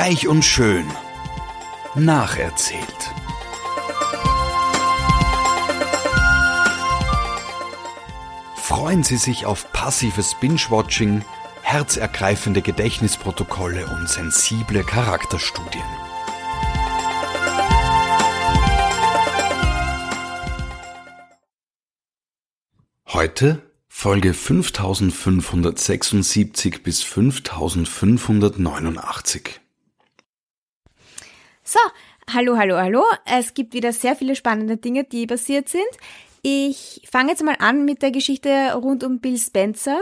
Reich und schön. Nacherzählt. Freuen Sie sich auf passives Binge-Watching, herzergreifende Gedächtnisprotokolle und sensible Charakterstudien. Heute Folge 5576 bis 5589. So, hallo, hallo, hallo. Es gibt wieder sehr viele spannende Dinge, die passiert sind. Ich fange jetzt mal an mit der Geschichte rund um Bill Spencer.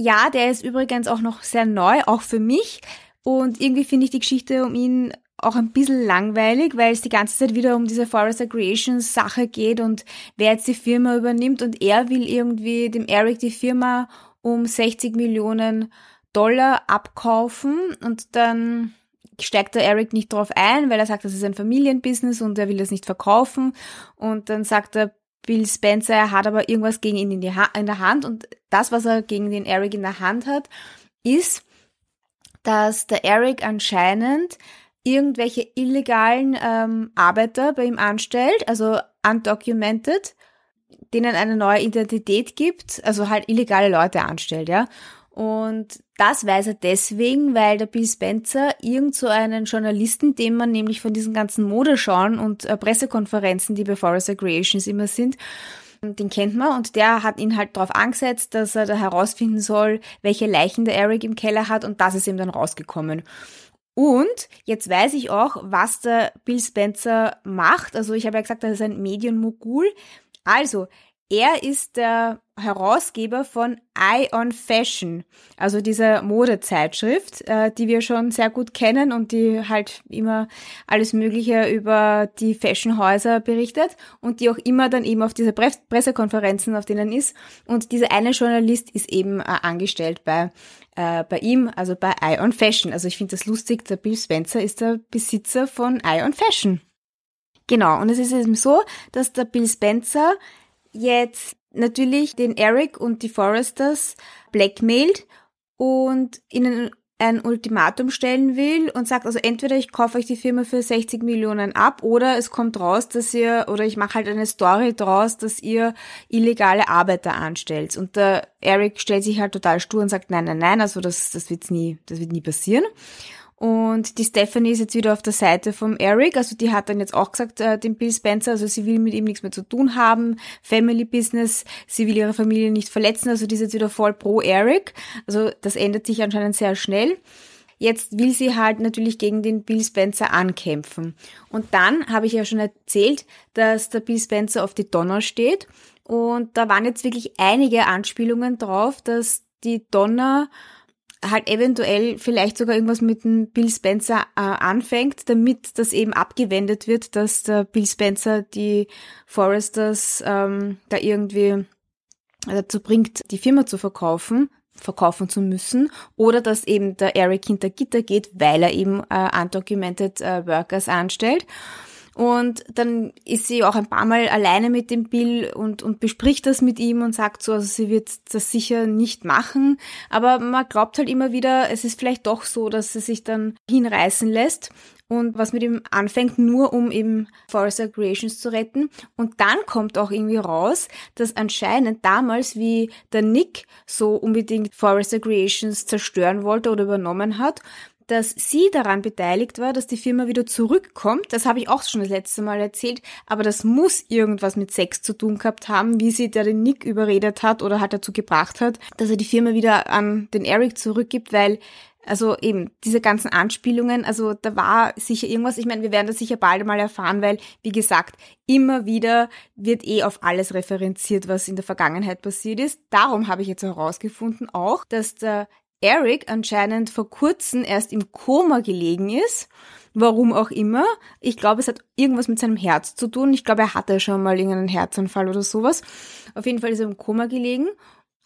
Ja, der ist übrigens auch noch sehr neu, auch für mich. Und irgendwie finde ich die Geschichte um ihn auch ein bisschen langweilig, weil es die ganze Zeit wieder um diese Forrester Creations Sache geht und wer jetzt die Firma übernimmt und er will irgendwie dem Eric die Firma um 60 Millionen Dollar abkaufen und dann steigt der Eric nicht drauf ein, weil er sagt, das ist ein Familienbusiness und er will das nicht verkaufen und dann sagt er Bill Spencer, er hat aber irgendwas gegen ihn in, in der Hand und das, was er gegen den Eric in der Hand hat, ist, dass der Eric anscheinend irgendwelche illegalen ähm, Arbeiter bei ihm anstellt, also undocumented, denen eine neue Identität gibt, also halt illegale Leute anstellt, ja. Und das weiß er deswegen, weil der Bill Spencer irgend so einen Journalisten, den man nämlich von diesen ganzen Modeschauen und äh, Pressekonferenzen, die bei Forrester Creations immer sind, den kennt man und der hat ihn halt darauf angesetzt, dass er da herausfinden soll, welche Leichen der Eric im Keller hat und das ist ihm dann rausgekommen. Und jetzt weiß ich auch, was der Bill Spencer macht. Also ich habe ja gesagt, er ist ein Medienmogul. Also, er ist der Herausgeber von Eye on Fashion, also dieser Modezeitschrift, äh, die wir schon sehr gut kennen und die halt immer alles Mögliche über die Fashionhäuser berichtet und die auch immer dann eben auf diese Pressekonferenzen, auf denen ist. Und dieser eine Journalist ist eben äh, angestellt bei äh, bei ihm, also bei Eye on Fashion. Also ich finde das lustig, der Bill Spencer ist der Besitzer von Eye on Fashion. Genau, und es ist eben so, dass der Bill Spencer jetzt natürlich den Eric und die Foresters blackmailt und ihnen ein Ultimatum stellen will und sagt, also entweder ich kaufe euch die Firma für 60 Millionen ab oder es kommt raus, dass ihr, oder ich mache halt eine Story draus, dass ihr illegale Arbeiter anstellt. Und der Eric stellt sich halt total stur und sagt, nein, nein, nein, also das, das wird's nie, das wird nie passieren. Und die Stephanie ist jetzt wieder auf der Seite vom Eric. Also die hat dann jetzt auch gesagt, äh, dem Bill Spencer, also sie will mit ihm nichts mehr zu tun haben. Family Business, sie will ihre Familie nicht verletzen. Also die ist jetzt wieder voll pro Eric. Also das ändert sich anscheinend sehr schnell. Jetzt will sie halt natürlich gegen den Bill Spencer ankämpfen. Und dann habe ich ja schon erzählt, dass der Bill Spencer auf die Donner steht. Und da waren jetzt wirklich einige Anspielungen drauf, dass die Donner halt eventuell vielleicht sogar irgendwas mit dem Bill Spencer äh, anfängt, damit das eben abgewendet wird, dass der Bill Spencer die Foresters ähm, da irgendwie dazu bringt, die Firma zu verkaufen verkaufen zu müssen oder dass eben der Eric hinter Gitter geht, weil er eben äh, undocumented äh, Workers anstellt. Und dann ist sie auch ein paar Mal alleine mit dem Bill und, und bespricht das mit ihm und sagt so, also sie wird das sicher nicht machen. Aber man glaubt halt immer wieder, es ist vielleicht doch so, dass sie sich dann hinreißen lässt und was mit ihm anfängt, nur um eben Forrester Creations zu retten. Und dann kommt auch irgendwie raus, dass anscheinend damals, wie der Nick so unbedingt Forrester Creations zerstören wollte oder übernommen hat, dass sie daran beteiligt war, dass die Firma wieder zurückkommt. Das habe ich auch schon das letzte Mal erzählt, aber das muss irgendwas mit Sex zu tun gehabt haben, wie sie da den Nick überredet hat oder halt dazu gebracht hat, dass er die Firma wieder an den Eric zurückgibt, weil also eben diese ganzen Anspielungen, also da war sicher irgendwas. Ich meine, wir werden das sicher bald mal erfahren, weil, wie gesagt, immer wieder wird eh auf alles referenziert, was in der Vergangenheit passiert ist. Darum habe ich jetzt herausgefunden auch, dass der Eric anscheinend vor kurzem erst im Koma gelegen ist. Warum auch immer. Ich glaube, es hat irgendwas mit seinem Herz zu tun. Ich glaube, er hatte schon mal irgendeinen Herzanfall oder sowas. Auf jeden Fall ist er im Koma gelegen.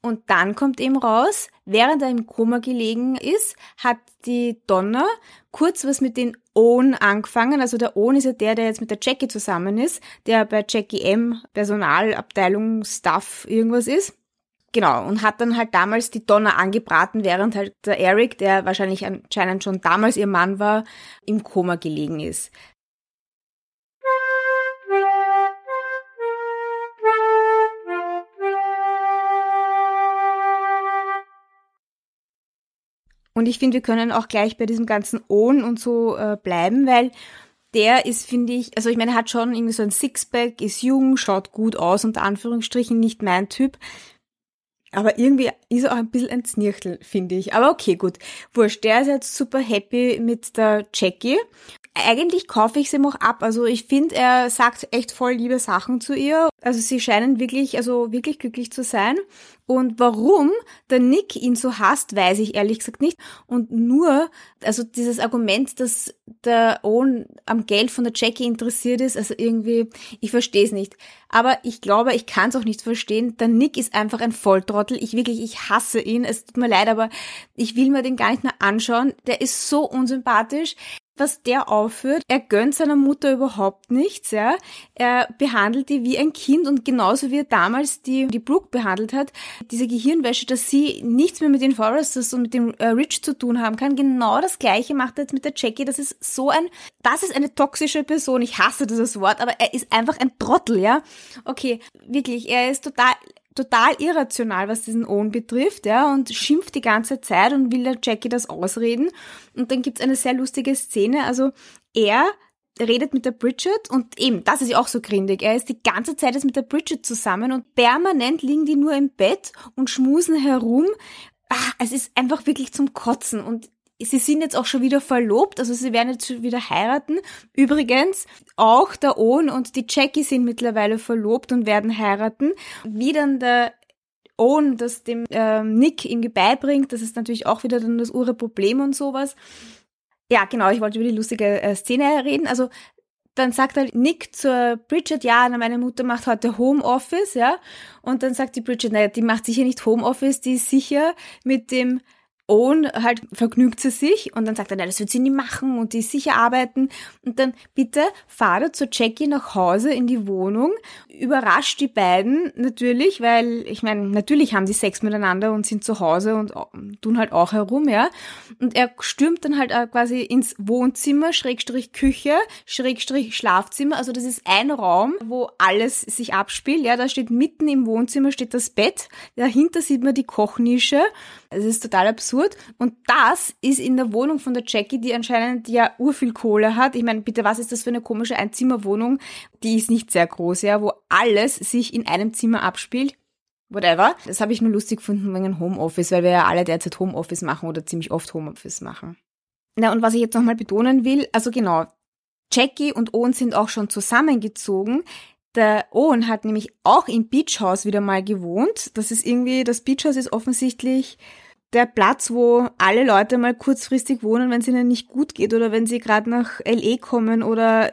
Und dann kommt eben raus, während er im Koma gelegen ist, hat die Donna kurz was mit den Owen angefangen. Also der Owen ist ja der, der jetzt mit der Jackie zusammen ist, der bei Jackie M Personalabteilung Staff irgendwas ist. Genau, und hat dann halt damals die Donna angebraten, während halt der Eric, der wahrscheinlich anscheinend schon damals ihr Mann war, im Koma gelegen ist. Und ich finde, wir können auch gleich bei diesem ganzen Ohn und so äh, bleiben, weil der ist, finde ich, also ich meine, hat schon irgendwie so ein Sixpack, ist jung, schaut gut aus, unter Anführungsstrichen, nicht mein Typ. Aber irgendwie ist er auch ein bisschen ein Znirchtel, finde ich. Aber okay, gut. Wurscht, der ist jetzt super happy mit der Jackie eigentlich kaufe ich es ihm auch ab. Also ich finde, er sagt echt voll liebe Sachen zu ihr. Also sie scheinen wirklich, also wirklich glücklich zu sein. Und warum der Nick ihn so hasst, weiß ich ehrlich gesagt nicht. Und nur, also dieses Argument, dass der Owen am Geld von der Jackie interessiert ist, also irgendwie, ich verstehe es nicht. Aber ich glaube, ich kann es auch nicht verstehen. Der Nick ist einfach ein Volltrottel. Ich wirklich, ich hasse ihn. Es tut mir leid, aber ich will mir den gar nicht mehr anschauen. Der ist so unsympathisch was der aufführt. Er gönnt seiner Mutter überhaupt nichts, ja. Er behandelt die wie ein Kind und genauso wie er damals die, die Brooke behandelt hat, diese Gehirnwäsche, dass sie nichts mehr mit den Forresters und mit dem äh, Rich zu tun haben kann. Genau das Gleiche macht er jetzt mit der Jackie. Das ist so ein, das ist eine toxische Person. Ich hasse dieses Wort, aber er ist einfach ein Trottel, ja. Okay, wirklich, er ist total, total irrational, was diesen Owen betrifft, ja, und schimpft die ganze Zeit und will der Jackie das ausreden. Und dann gibt's eine sehr lustige Szene. Also er redet mit der Bridget und eben, das ist ja auch so grindig. Er ist die ganze Zeit jetzt mit der Bridget zusammen und permanent liegen die nur im Bett und schmusen herum. Ach, es ist einfach wirklich zum Kotzen und Sie sind jetzt auch schon wieder verlobt, also sie werden jetzt schon wieder heiraten. Übrigens, auch der Owen und die Jackie sind mittlerweile verlobt und werden heiraten. Wie dann der Owen das dem ähm, Nick irgendwie beibringt, das ist natürlich auch wieder dann das ure Problem und sowas. Ja, genau, ich wollte über die lustige äh, Szene reden. Also dann sagt halt Nick zur Bridget, ja, meine Mutter macht heute Homeoffice, ja. Und dann sagt die Bridget, naja, die macht sicher nicht Homeoffice, die ist sicher mit dem Owen halt vergnügt sie sich und dann sagt er, nein, das wird sie nie machen und die ist sicher arbeiten. Und dann bitte fahrt er zu Jackie nach Hause in die Wohnung, überrascht die beiden natürlich, weil ich meine, natürlich haben die Sex miteinander und sind zu Hause und tun halt auch herum, ja. Und er stürmt dann halt quasi ins Wohnzimmer, Schrägstrich Küche, Schrägstrich Schlafzimmer. Also das ist ein Raum, wo alles sich abspielt, ja. Da steht mitten im Wohnzimmer steht das Bett, dahinter sieht man die Kochnische. Es ist total absurd absurd. Und das ist in der Wohnung von der Jackie, die anscheinend ja urviel Kohle hat. Ich meine, bitte, was ist das für eine komische Einzimmerwohnung? Die ist nicht sehr groß, ja, wo alles sich in einem Zimmer abspielt. Whatever. Das habe ich nur lustig gefunden wegen Homeoffice, weil wir ja alle derzeit Homeoffice machen oder ziemlich oft Homeoffice machen. Na, und was ich jetzt nochmal betonen will, also genau, Jackie und Owen sind auch schon zusammengezogen. Der Owen hat nämlich auch im Beach House wieder mal gewohnt. Das ist irgendwie, das Beach House ist offensichtlich der Platz, wo alle Leute mal kurzfristig wohnen, wenn es ihnen nicht gut geht oder wenn sie gerade nach LE kommen oder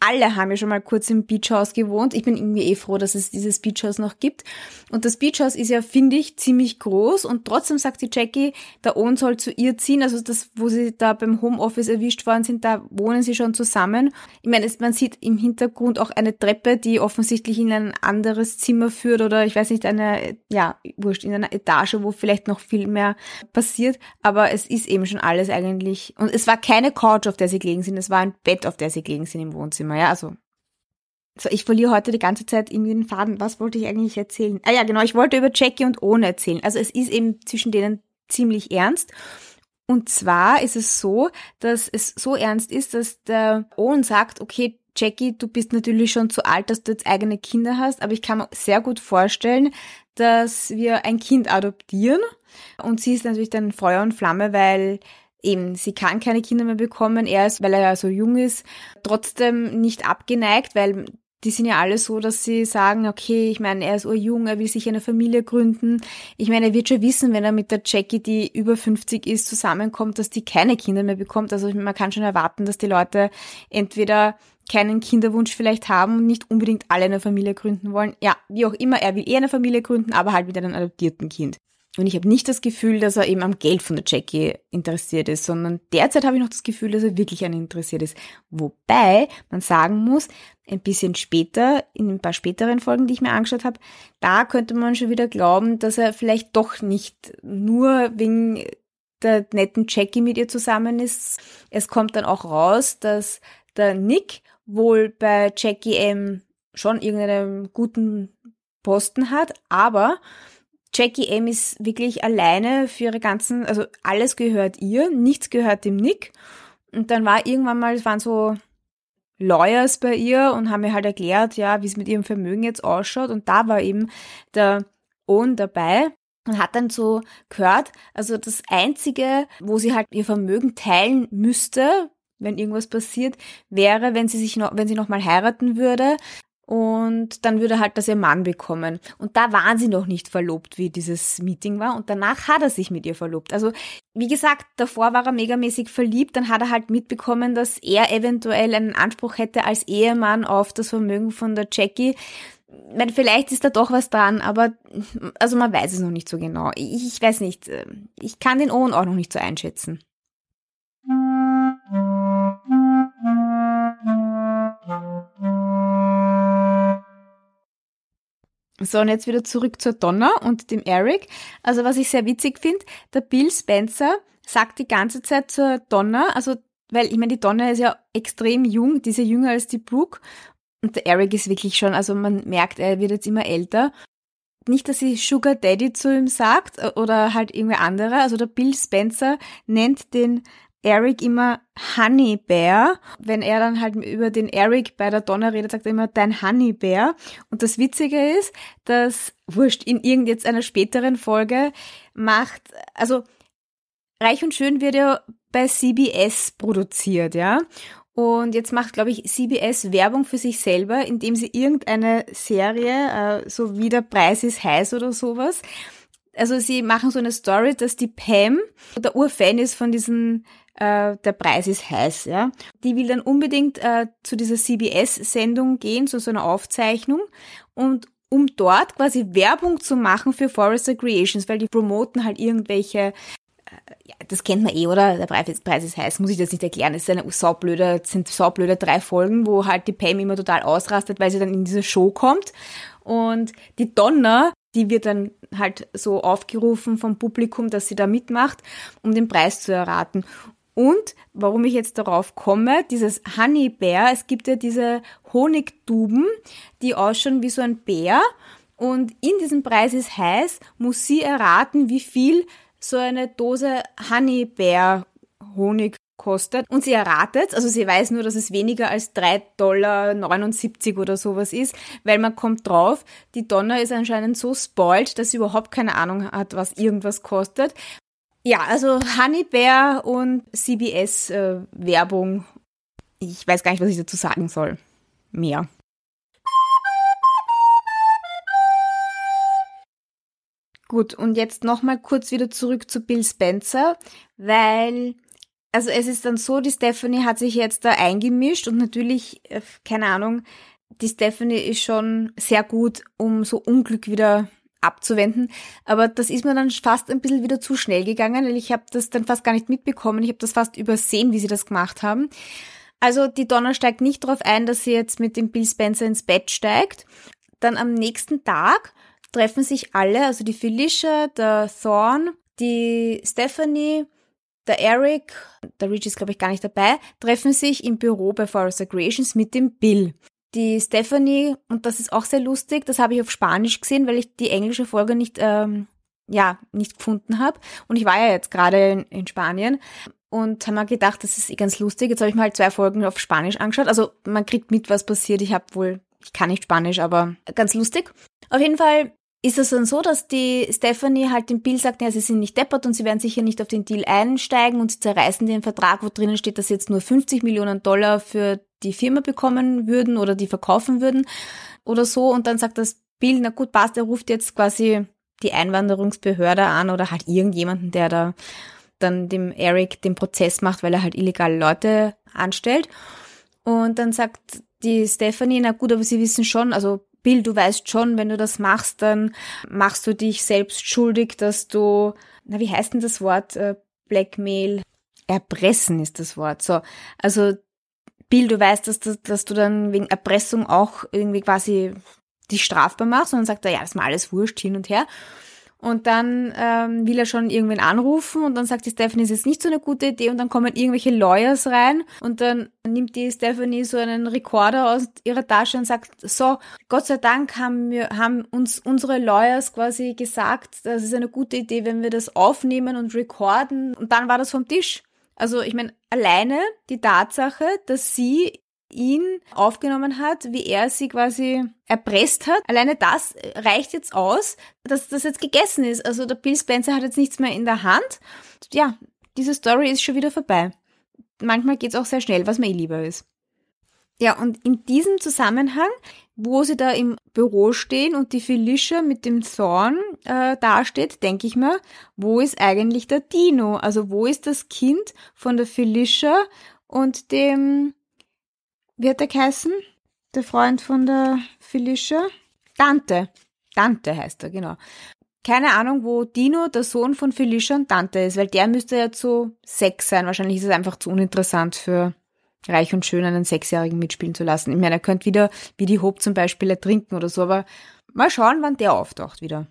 alle haben ja schon mal kurz im Beachhaus gewohnt. Ich bin irgendwie eh froh, dass es dieses Beachhaus noch gibt. Und das Beachhaus ist ja, finde ich, ziemlich groß und trotzdem sagt die Jackie, der Owen soll zu ihr ziehen. Also das, wo sie da beim Homeoffice erwischt worden sind, da wohnen sie schon zusammen. Ich meine, man sieht im Hintergrund auch eine Treppe, die offensichtlich in ein anderes Zimmer führt oder ich weiß nicht, eine, ja, wurscht, in einer Etage, wo vielleicht noch viel mehr passiert. Aber es ist eben schon alles eigentlich. Und es war keine Couch, auf der sie gelegen sind, es war ein Bett, auf der sie gelegen sind im Wohnzimmer. Wohnzimmer, ja, also. So, ich verliere heute die ganze Zeit irgendwie den Faden. Was wollte ich eigentlich erzählen? Ah ja, genau, ich wollte über Jackie und Owen erzählen. Also es ist eben zwischen denen ziemlich ernst. Und zwar ist es so, dass es so ernst ist, dass der Owen sagt, okay, Jackie, du bist natürlich schon zu alt, dass du jetzt eigene Kinder hast, aber ich kann mir sehr gut vorstellen, dass wir ein Kind adoptieren. Und sie ist natürlich dann Feuer und Flamme, weil eben, sie kann keine Kinder mehr bekommen. Er ist, weil er ja so jung ist, trotzdem nicht abgeneigt, weil die sind ja alle so, dass sie sagen, okay, ich meine, er ist urjung, er will sich eine Familie gründen. Ich meine, er wird schon wissen, wenn er mit der Jackie, die über 50 ist, zusammenkommt, dass die keine Kinder mehr bekommt. Also man kann schon erwarten, dass die Leute entweder keinen Kinderwunsch vielleicht haben und nicht unbedingt alle eine Familie gründen wollen. Ja, wie auch immer, er will eher eine Familie gründen, aber halt mit einem adoptierten Kind. Und ich habe nicht das Gefühl, dass er eben am Geld von der Jackie interessiert ist, sondern derzeit habe ich noch das Gefühl, dass er wirklich an interessiert ist. Wobei man sagen muss, ein bisschen später, in ein paar späteren Folgen, die ich mir angeschaut habe, da könnte man schon wieder glauben, dass er vielleicht doch nicht nur wegen der netten Jackie mit ihr zusammen ist. Es kommt dann auch raus, dass der Nick wohl bei Jackie M schon irgendeinen guten Posten hat, aber Jackie M ist wirklich alleine für ihre ganzen, also alles gehört ihr, nichts gehört dem Nick. Und dann war irgendwann mal, es waren so Lawyers bei ihr und haben mir halt erklärt, ja, wie es mit ihrem Vermögen jetzt ausschaut. Und da war eben der Owen dabei und hat dann so gehört, also das einzige, wo sie halt ihr Vermögen teilen müsste, wenn irgendwas passiert, wäre, wenn sie sich noch, wenn sie noch mal heiraten würde, und dann würde halt das ihr Mann bekommen. Und da waren sie noch nicht verlobt, wie dieses Meeting war. Und danach hat er sich mit ihr verlobt. Also, wie gesagt, davor war er megamäßig verliebt. Dann hat er halt mitbekommen, dass er eventuell einen Anspruch hätte als Ehemann auf das Vermögen von der Jackie. Ich meine, vielleicht ist da doch was dran, aber also man weiß es noch nicht so genau. Ich, ich weiß nicht. Ich kann den Owen auch noch nicht so einschätzen. So, und jetzt wieder zurück zur Donna und dem Eric. Also was ich sehr witzig finde, der Bill Spencer sagt die ganze Zeit zur Donna, also weil ich meine, die Donna ist ja extrem jung, die ist ja jünger als die Brooke. Und der Eric ist wirklich schon, also man merkt, er wird jetzt immer älter. Nicht, dass sie Sugar Daddy zu ihm sagt äh, oder halt irgendwer andere. Also der Bill Spencer nennt den Eric immer Honey Bear. Wenn er dann halt über den Eric bei der Donna redet, sagt er immer dein Honey Bear. Und das Witzige ist, dass, wurscht, in irgend jetzt einer späteren Folge macht, also Reich und Schön wird ja bei CBS produziert, ja. Und jetzt macht, glaube ich, CBS Werbung für sich selber, indem sie irgendeine Serie, äh, so wie der Preis ist heiß oder sowas, also sie machen so eine Story, dass die Pam der Urfan ist von diesen äh, der Preis ist heiß, ja. Die will dann unbedingt äh, zu dieser CBS-Sendung gehen, zu so einer Aufzeichnung und um dort quasi Werbung zu machen für Forrester Creations, weil die promoten halt irgendwelche äh, ja, das kennt man eh, oder? Der Preis ist, Preis ist heiß, muss ich das nicht erklären. Es ist saublöde, sind saublöde drei Folgen, wo halt die Pam immer total ausrastet, weil sie dann in diese Show kommt. Und die Donna, die wird dann halt so aufgerufen vom Publikum, dass sie da mitmacht, um den Preis zu erraten. Und warum ich jetzt darauf komme, dieses Honey Bear, es gibt ja diese Honigduben, die ausschauen wie so ein Bär. Und in diesem Preis ist heiß, muss sie erraten, wie viel so eine Dose Honey Bear Honig kostet. Und sie erratet, also sie weiß nur, dass es weniger als 3,79 Dollar oder sowas ist, weil man kommt drauf, die Donna ist anscheinend so spoiled, dass sie überhaupt keine Ahnung hat, was irgendwas kostet. Ja, also Honey Bear und CBS äh. Ich weiß gar nicht, was ich dazu sagen soll. Mehr. Gut, und jetzt nochmal kurz wieder zurück zu Bill Spencer, weil, also es ist dann so, die Stephanie hat sich jetzt da eingemischt und natürlich, äh, keine Ahnung, die Stephanie ist schon sehr gut, um so Unglück wieder abzuwenden. Aber das ist mir dann fast ein bisschen wieder zu schnell gegangen, weil ich habe das dann fast gar nicht mitbekommen. Ich habe das fast übersehen, wie sie das gemacht haben. Also die Donna steigt nicht darauf ein, dass sie jetzt mit dem Bill Spencer ins Bett steigt. Dann am nächsten Tag treffen sich alle, also die Felicia, der Thorn, die Stephanie, der Eric, der Rich ist glaube ich gar nicht dabei, treffen sich im Büro bei Forrester Creations mit dem Bill die Stephanie, und das ist auch sehr lustig, das habe ich auf Spanisch gesehen, weil ich die englische Folge nicht, ähm, ja, nicht gefunden habe. Und ich war ja jetzt gerade in, in Spanien und habe mir gedacht, das ist eh ganz lustig. Jetzt habe ich mal halt zwei Folgen auf Spanisch angeschaut. Also man kriegt mit, was passiert. Ich habe wohl, ich kann nicht Spanisch, aber ganz lustig. Auf jeden Fall ist es dann so, dass die Stephanie halt dem Bill sagt, ja, sie sind nicht deppert und sie werden sicher nicht auf den Deal einsteigen und sie zerreißen den Vertrag, wo drinnen steht, dass sie jetzt nur 50 Millionen Dollar für die Firma bekommen würden oder die verkaufen würden oder so. Und dann sagt das Bill, na gut, passt, er ruft jetzt quasi die Einwanderungsbehörde an oder halt irgendjemanden, der da dann dem Eric den Prozess macht, weil er halt illegale Leute anstellt. Und dann sagt die Stephanie, na gut, aber sie wissen schon, also Bill, du weißt schon, wenn du das machst, dann machst du dich selbst schuldig, dass du, na, wie heißt denn das Wort? Äh, Blackmail? Erpressen ist das Wort. So, also Bill, du weißt, dass, dass, dass du dann wegen Erpressung auch irgendwie quasi dich strafbar machst. Und dann sagt er, ja, ist mir alles wurscht, hin und her. Und dann ähm, will er schon irgendwen anrufen und dann sagt die Stephanie, es ist nicht so eine gute Idee und dann kommen irgendwelche Lawyers rein und dann nimmt die Stephanie so einen Rekorder aus ihrer Tasche und sagt, so, Gott sei Dank haben wir, haben uns unsere Lawyers quasi gesagt, das ist eine gute Idee, wenn wir das aufnehmen und recorden und dann war das vom Tisch. Also ich meine, alleine die Tatsache, dass sie ihn aufgenommen hat, wie er sie quasi erpresst hat. Alleine das reicht jetzt aus, dass das jetzt gegessen ist. Also der Bill Spencer hat jetzt nichts mehr in der Hand. Ja, diese Story ist schon wieder vorbei. Manchmal geht's auch sehr schnell, was mir eh lieber ist. Ja, und in diesem Zusammenhang, wo sie da im Büro stehen und die Felicia mit dem Thorn äh, dasteht, denke ich mir, wo ist eigentlich der Dino? Also wo ist das Kind von der Felicia und dem wie hat der geheißen? Der Freund von der Felicia? Dante. Dante heißt er, genau. Keine Ahnung, wo Dino, der Sohn von Felicia und Dante ist, weil der müsste ja zu sechs sein. Wahrscheinlich ist es einfach zu uninteressant für Reich und Schön einen Sechsjährigen mitspielen zu lassen. Ich meine, er könnte wieder wie die Hope zum Beispiel ertrinken oder so, aber mal schauen, wann der auftaucht wieder.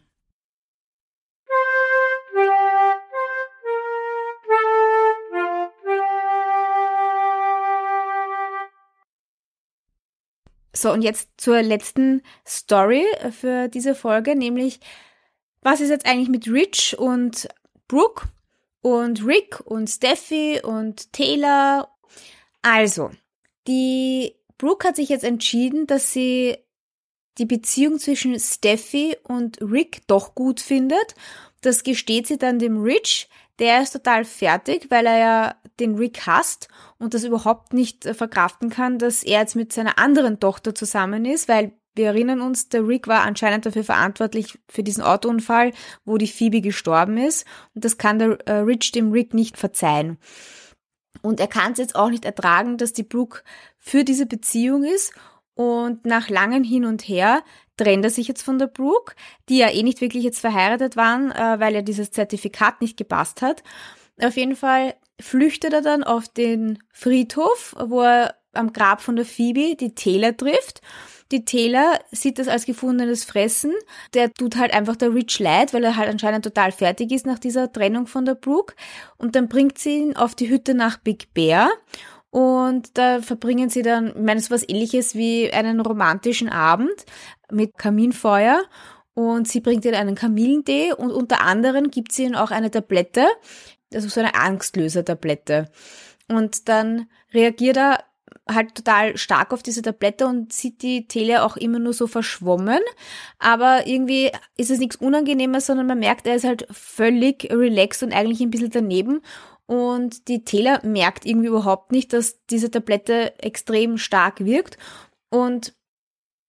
So, und jetzt zur letzten Story für diese Folge, nämlich was ist jetzt eigentlich mit Rich und Brooke und Rick und Steffi und Taylor? Also, die Brooke hat sich jetzt entschieden, dass sie die Beziehung zwischen Steffi und Rick doch gut findet. Das gesteht sie dann dem Rich, der ist total fertig, weil er ja den Rick hasst und das überhaupt nicht äh, verkraften kann, dass er jetzt mit seiner anderen Tochter zusammen ist, weil wir erinnern uns, der Rick war anscheinend dafür verantwortlich für diesen Autounfall, wo die Phoebe gestorben ist und das kann der äh, Rich dem Rick nicht verzeihen. Und er kann es jetzt auch nicht ertragen, dass die Brooke für diese Beziehung ist und nach langem Hin und Her trennt er sich jetzt von der Brooke, die ja eh nicht wirklich jetzt verheiratet waren, äh, weil ja dieses Zertifikat nicht gepasst hat. Auf jeden Fall flüchtet er dann auf den Friedhof, wo er am Grab von der Phoebe die Taylor trifft. Die Taylor sieht das als gefundenes Fressen. Der tut halt einfach der Rich leid, weil er halt anscheinend total fertig ist nach dieser Trennung von der Brooke. Und dann bringt sie ihn auf die Hütte nach Big Bear. Und da verbringen sie dann, ich meine, so was ähnliches wie einen romantischen Abend mit Kaminfeuer. Und sie bringt ihnen einen Kamillentee und unter anderem gibt sie ihnen auch eine Tablette, also so eine Angstlöser-Tablette. Und dann reagiert er halt total stark auf diese Tablette und sieht die Tele auch immer nur so verschwommen. Aber irgendwie ist es nichts Unangenehmes, sondern man merkt, er ist halt völlig relaxed und eigentlich ein bisschen daneben. Und die Taylor merkt irgendwie überhaupt nicht, dass diese Tablette extrem stark wirkt. Und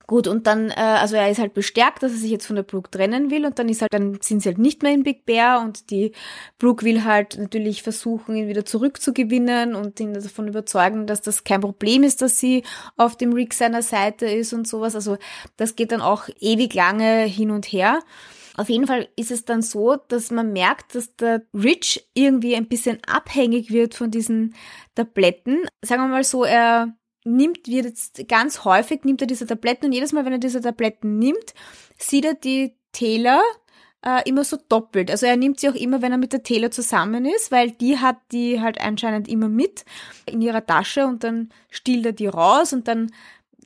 Gut, und dann, äh, also er ist halt bestärkt, dass er sich jetzt von der Brooke trennen will und dann ist halt, dann sind sie halt nicht mehr in Big Bear und die Brooke will halt natürlich versuchen, ihn wieder zurückzugewinnen und ihn davon überzeugen, dass das kein Problem ist, dass sie auf dem Rick seiner Seite ist und sowas. Also das geht dann auch ewig lange hin und her. Auf jeden Fall ist es dann so, dass man merkt, dass der Rich irgendwie ein bisschen abhängig wird von diesen Tabletten. Sagen wir mal so, er nimmt, wird jetzt ganz häufig, nimmt er diese Tabletten und jedes Mal, wenn er diese Tabletten nimmt, sieht er die Taylor äh, immer so doppelt. Also er nimmt sie auch immer, wenn er mit der Taylor zusammen ist, weil die hat die halt anscheinend immer mit in ihrer Tasche und dann stiehlt er die raus und dann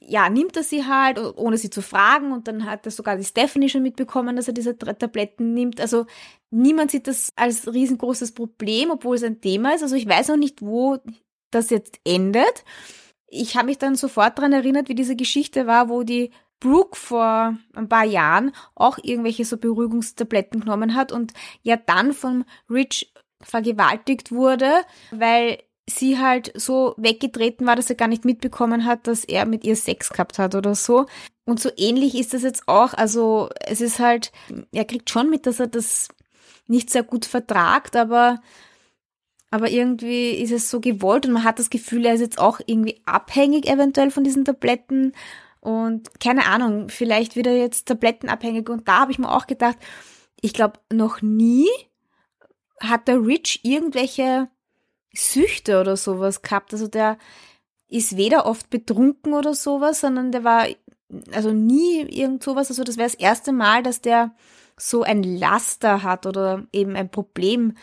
ja, nimmt er sie halt, ohne sie zu fragen. Und dann hat er sogar die Stephanie schon mitbekommen, dass er diese Tabletten nimmt. Also niemand sieht das als riesengroßes Problem, obwohl es ein Thema ist. Also ich weiß noch nicht, wo das jetzt endet. Ich habe mich dann sofort daran erinnert, wie diese Geschichte war, wo die Brooke vor ein paar Jahren auch irgendwelche so Beruhigungstabletten genommen hat und ja dann von Rich vergewaltigt wurde, weil sie halt so weggetreten war, dass er gar nicht mitbekommen hat, dass er mit ihr Sex gehabt hat oder so. Und so ähnlich ist das jetzt auch. Also es ist halt, er kriegt schon mit, dass er das nicht sehr gut vertragt, aber, aber irgendwie ist es so gewollt und man hat das Gefühl, er ist jetzt auch irgendwie abhängig eventuell von diesen Tabletten. und keine Ahnung, vielleicht wieder jetzt tablettenabhängig und da habe ich mir auch gedacht, ich glaube, noch nie hat der Rich irgendwelche Süchte oder sowas gehabt. Also der ist weder oft betrunken oder sowas, sondern der war also nie irgend sowas. Also das wäre das erste Mal, dass der so ein Laster hat oder eben ein Problem.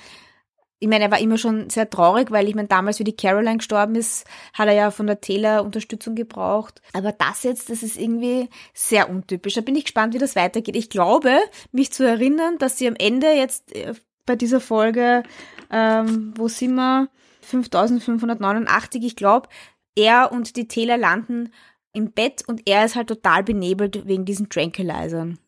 Ich meine, er war immer schon sehr traurig, weil ich meine, damals, wie die Caroline gestorben ist, hat er ja von der Taylor Unterstützung gebraucht. Aber das jetzt, das ist irgendwie sehr untypisch. Da bin ich gespannt, wie das weitergeht. Ich glaube, mich zu erinnern, dass sie am Ende jetzt äh, bei dieser Folge, ähm, wo sind wir? 5589, ich glaube, er und die Taylor landen im Bett und er ist halt total benebelt wegen diesen Tranquilizern.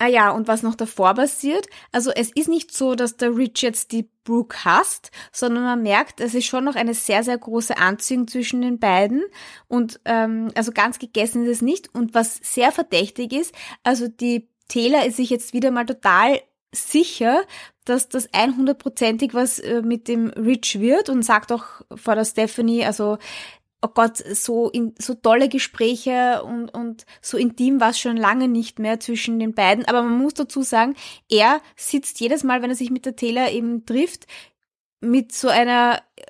Ah ja, und was noch davor passiert, also es ist nicht so, dass der Rich jetzt die Brooke hasst, sondern man merkt, es ist schon noch eine sehr, sehr große Anziehung zwischen den beiden. Und ähm, also ganz gegessen ist es nicht. Und was sehr verdächtig ist, also die Taylor ist sich jetzt wieder mal total sicher, dass das 100%ig was äh, mit dem Rich wird und sagt auch vor der Stephanie, also oh Gott, so, in, so tolle Gespräche und, und so intim war es schon lange nicht mehr zwischen den beiden. Aber man muss dazu sagen, er sitzt jedes Mal, wenn er sich mit der Taylor eben trifft, mit so einer, äh,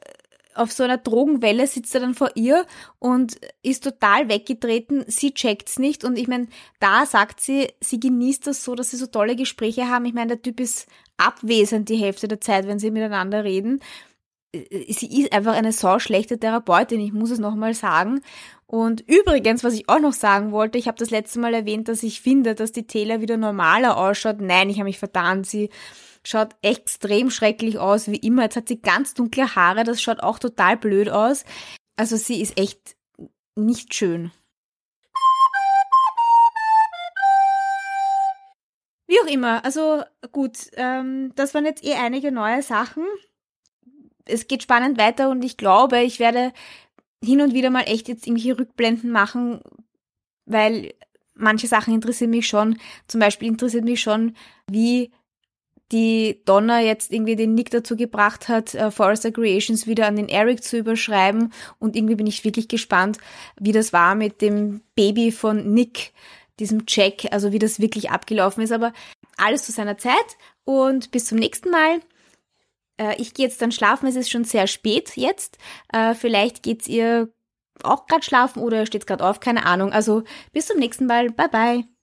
auf so einer Drogenwelle sitzt er dann vor ihr und ist total weggetreten. Sie checkt's nicht. Und ich meine, da sagt sie, sie genießt das so, dass sie so tolle Gespräche haben. Ich meine, der Typ ist abwesend die Hälfte der Zeit, wenn sie miteinander reden. Äh, sie ist einfach eine sauschlechte Therapeutin, ich muss es nochmal sagen. Und übrigens, was ich auch noch sagen wollte, ich habe das letzte Mal erwähnt, dass ich finde, dass die Taylor wieder normaler ausschaut. Nein, ich habe mich vertan. Sie schaut extrem schrecklich aus, wie immer. Jetzt hat sie ganz dunkle Haare, das schaut auch total blöd aus. Also sie ist echt nicht schön. Wie auch immer, also gut, ähm, das waren jetzt eh einige neue Sachen es geht spannend weiter und ich glaube, ich werde hin und wieder mal echt jetzt irgendwelche Rückblenden machen, weil manche Sachen interessieren mich schon. Zum Beispiel interessiert mich schon, wie die Donna jetzt irgendwie den Nick dazu gebracht hat, uh, Forrester Creations wieder an den Eric zu überschreiben. Und irgendwie bin ich wirklich gespannt, wie das war mit dem Baby von Nick, diesem Jack, also wie das wirklich abgelaufen ist. Aber alles zu seiner Zeit und bis zum nächsten Mal. Äh, ich gehe jetzt dann schlafen, es ist schon sehr spät jetzt. Äh, vielleicht geht's ihr auch gerade schlafen oder steht gerade auf, keine Ahnung. Also bis zum nächsten Mal. Bye bye.